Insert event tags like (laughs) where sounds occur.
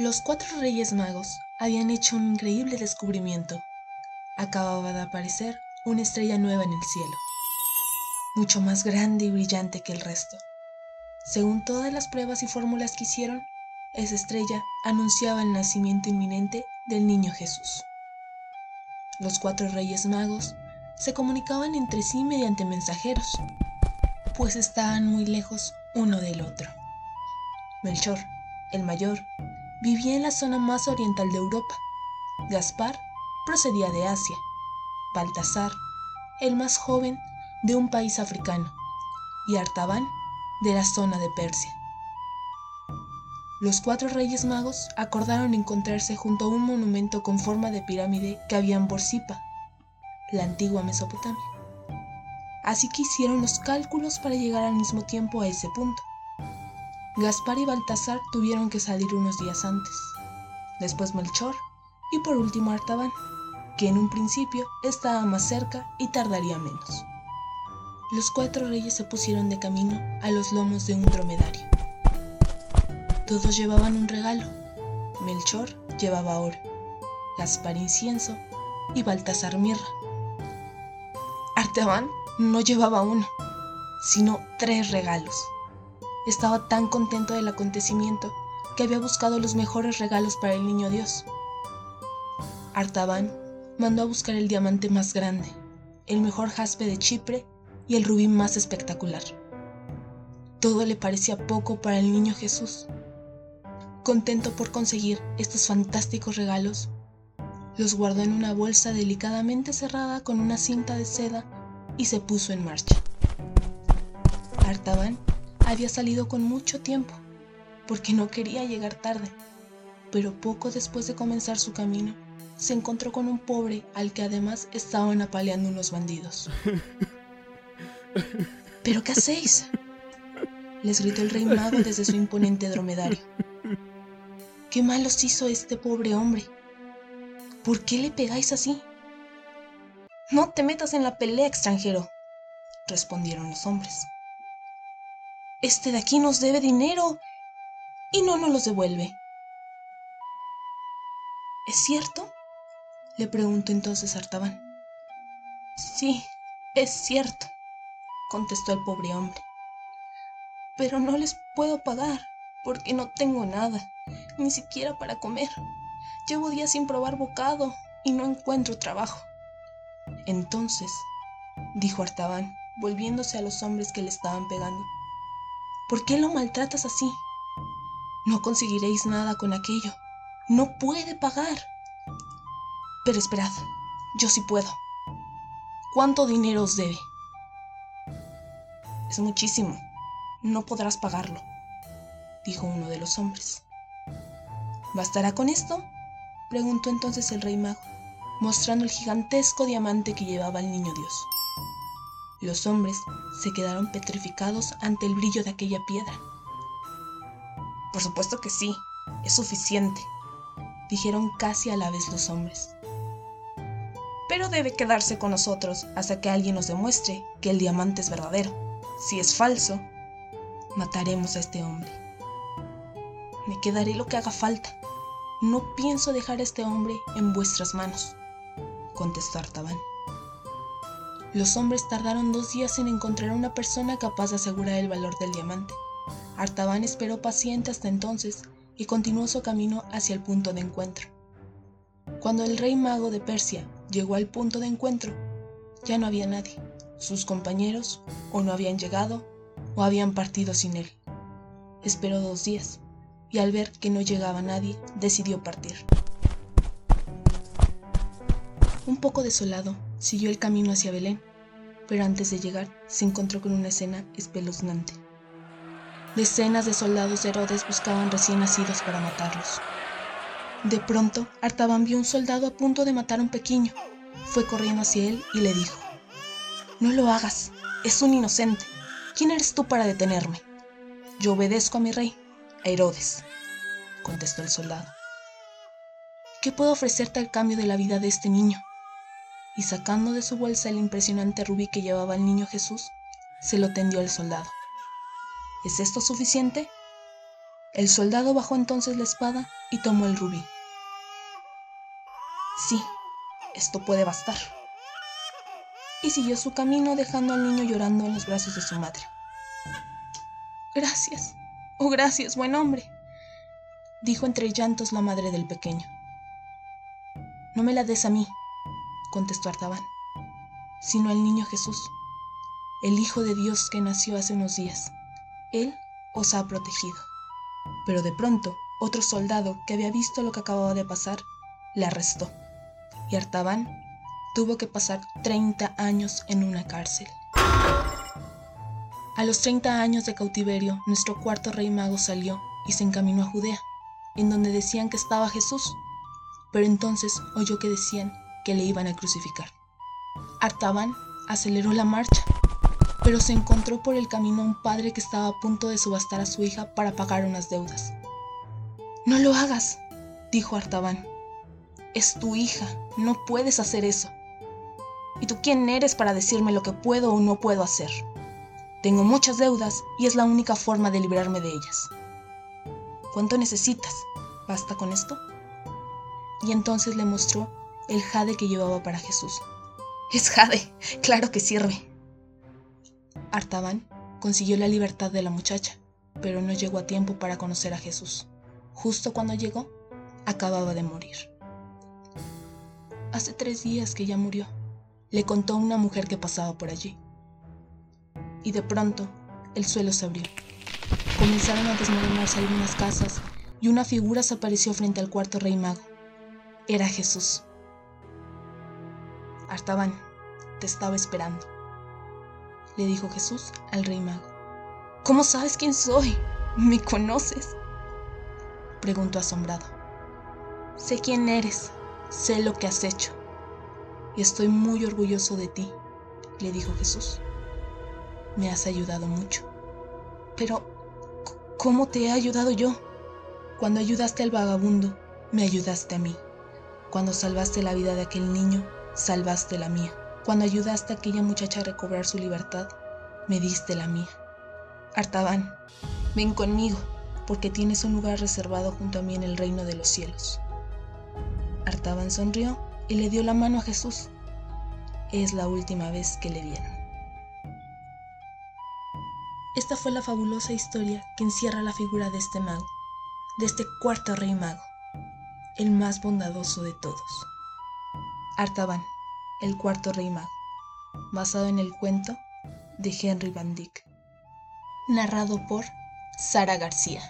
Los cuatro reyes magos habían hecho un increíble descubrimiento. Acababa de aparecer una estrella nueva en el cielo, mucho más grande y brillante que el resto. Según todas las pruebas y fórmulas que hicieron, esa estrella anunciaba el nacimiento inminente del niño Jesús. Los cuatro reyes magos se comunicaban entre sí mediante mensajeros, pues estaban muy lejos uno del otro. Melchor, el mayor, vivía en la zona más oriental de Europa. Gaspar procedía de Asia. Baltasar, el más joven, de un país africano. Y Artaban, de la zona de Persia. Los cuatro reyes magos acordaron encontrarse junto a un monumento con forma de pirámide que había en Borsipa, la antigua Mesopotamia. Así que hicieron los cálculos para llegar al mismo tiempo a ese punto. Gaspar y Baltasar tuvieron que salir unos días antes, después Melchor y por último Artaban, que en un principio estaba más cerca y tardaría menos. Los cuatro reyes se pusieron de camino a los lomos de un dromedario. Todos llevaban un regalo. Melchor llevaba oro, Gaspar incienso y Baltasar mirra. Artaban no llevaba uno, sino tres regalos estaba tan contento del acontecimiento que había buscado los mejores regalos para el niño Dios. Artaban mandó a buscar el diamante más grande, el mejor jaspe de Chipre y el rubí más espectacular. Todo le parecía poco para el niño Jesús. Contento por conseguir estos fantásticos regalos, los guardó en una bolsa delicadamente cerrada con una cinta de seda y se puso en marcha. Artaban había salido con mucho tiempo, porque no quería llegar tarde, pero poco después de comenzar su camino, se encontró con un pobre al que además estaban apaleando unos bandidos. (laughs) ¿Pero qué hacéis? les gritó el rey mago desde su imponente dromedario. ¿Qué mal os hizo este pobre hombre? ¿Por qué le pegáis así? No te metas en la pelea, extranjero, respondieron los hombres. Este de aquí nos debe dinero y no nos los devuelve. ¿Es cierto? le preguntó entonces Artaban. Sí, es cierto, contestó el pobre hombre. Pero no les puedo pagar porque no tengo nada, ni siquiera para comer. Llevo días sin probar bocado y no encuentro trabajo. Entonces, dijo Artaban, volviéndose a los hombres que le estaban pegando, ¿Por qué lo maltratas así? No conseguiréis nada con aquello. No puede pagar. Pero esperad, yo sí puedo. ¿Cuánto dinero os debe? Es muchísimo. No podrás pagarlo, dijo uno de los hombres. ¿Bastará con esto? preguntó entonces el rey mago, mostrando el gigantesco diamante que llevaba el niño Dios. Los hombres se quedaron petrificados ante el brillo de aquella piedra. Por supuesto que sí, es suficiente, dijeron casi a la vez los hombres. Pero debe quedarse con nosotros hasta que alguien nos demuestre que el diamante es verdadero. Si es falso, mataremos a este hombre. Me quedaré lo que haga falta. No pienso dejar a este hombre en vuestras manos, contestó Artaban. Los hombres tardaron dos días en encontrar una persona capaz de asegurar el valor del diamante. Artaban esperó paciente hasta entonces y continuó su camino hacia el punto de encuentro. Cuando el rey mago de Persia llegó al punto de encuentro, ya no había nadie. Sus compañeros o no habían llegado o habían partido sin él. Esperó dos días y al ver que no llegaba nadie, decidió partir. Un poco desolado, siguió el camino hacia Belén, pero antes de llegar se encontró con una escena espeluznante. Decenas de soldados de Herodes buscaban recién nacidos para matarlos. De pronto, Artaban vio un soldado a punto de matar a un pequeño. Fue corriendo hacia él y le dijo, No lo hagas, es un inocente. ¿Quién eres tú para detenerme? Yo obedezco a mi rey, a Herodes, contestó el soldado. ¿Qué puedo ofrecerte al cambio de la vida de este niño? Y sacando de su bolsa el impresionante rubí que llevaba el niño Jesús, se lo tendió al soldado. ¿Es esto suficiente? El soldado bajó entonces la espada y tomó el rubí. Sí, esto puede bastar. Y siguió su camino dejando al niño llorando en los brazos de su madre. Gracias, oh gracias, buen hombre, dijo entre llantos la madre del pequeño. No me la des a mí, contestó Artaban, sino al niño Jesús, el Hijo de Dios que nació hace unos días. Él os ha protegido. Pero de pronto, otro soldado que había visto lo que acababa de pasar, le arrestó. Y Artaban tuvo que pasar 30 años en una cárcel. A los 30 años de cautiverio, nuestro cuarto rey mago salió y se encaminó a Judea, en donde decían que estaba Jesús, pero entonces oyó que decían que le iban a crucificar. Artaban aceleró la marcha, pero se encontró por el camino un padre que estaba a punto de subastar a su hija para pagar unas deudas. No lo hagas, dijo Artaban. Es tu hija, no puedes hacer eso. ¿Y tú quién eres para decirme lo que puedo o no puedo hacer? Tengo muchas deudas y es la única forma de librarme de ellas. ¿Cuánto necesitas? ¿Basta con esto? Y entonces le mostró el jade que llevaba para Jesús. Es jade, claro que sirve. Artaban consiguió la libertad de la muchacha, pero no llegó a tiempo para conocer a Jesús. Justo cuando llegó, acababa de morir. Hace tres días que ya murió, le contó una mujer que pasaba por allí. Y de pronto, el suelo se abrió. Comenzaron a desmoronarse algunas casas y una figura se apareció frente al cuarto rey mago. Era Jesús. Artaban, te estaba esperando, le dijo Jesús al rey mago. ¿Cómo sabes quién soy? ¿Me conoces? preguntó asombrado. Sé quién eres, sé lo que has hecho, y estoy muy orgulloso de ti, le dijo Jesús. Me has ayudado mucho. Pero, ¿cómo te he ayudado yo? Cuando ayudaste al vagabundo, me ayudaste a mí. Cuando salvaste la vida de aquel niño, salvaste la mía. Cuando ayudaste a aquella muchacha a recobrar su libertad, me diste la mía. Artaban, ven conmigo, porque tienes un lugar reservado junto a mí en el reino de los cielos. Artaban sonrió y le dio la mano a Jesús. Es la última vez que le vieron. Esta fue la fabulosa historia que encierra la figura de este mago, de este cuarto rey mago, el más bondadoso de todos. Artaban, el cuarto rey mago, basado en el cuento de Henry Van Dyck, narrado por Sara García.